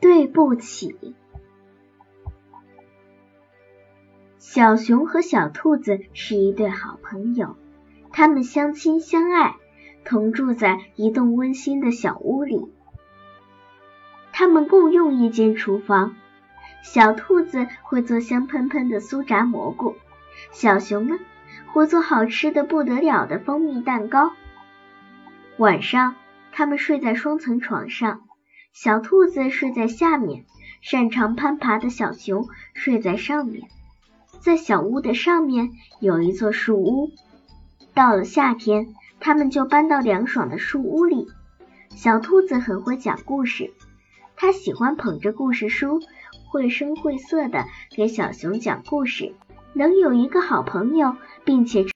对不起。小熊和小兔子是一对好朋友，他们相亲相爱，同住在一栋温馨的小屋里。他们共用一间厨房，小兔子会做香喷喷的酥炸蘑菇，小熊呢会做好吃的不得了的蜂蜜蛋糕。晚上，他们睡在双层床上，小兔子睡在下面，擅长攀爬的小熊睡在上面。在小屋的上面有一座树屋，到了夏天，他们就搬到凉爽的树屋里。小兔子很会讲故事，它喜欢捧着故事书，绘声绘色的给小熊讲故事。能有一个好朋友，并且。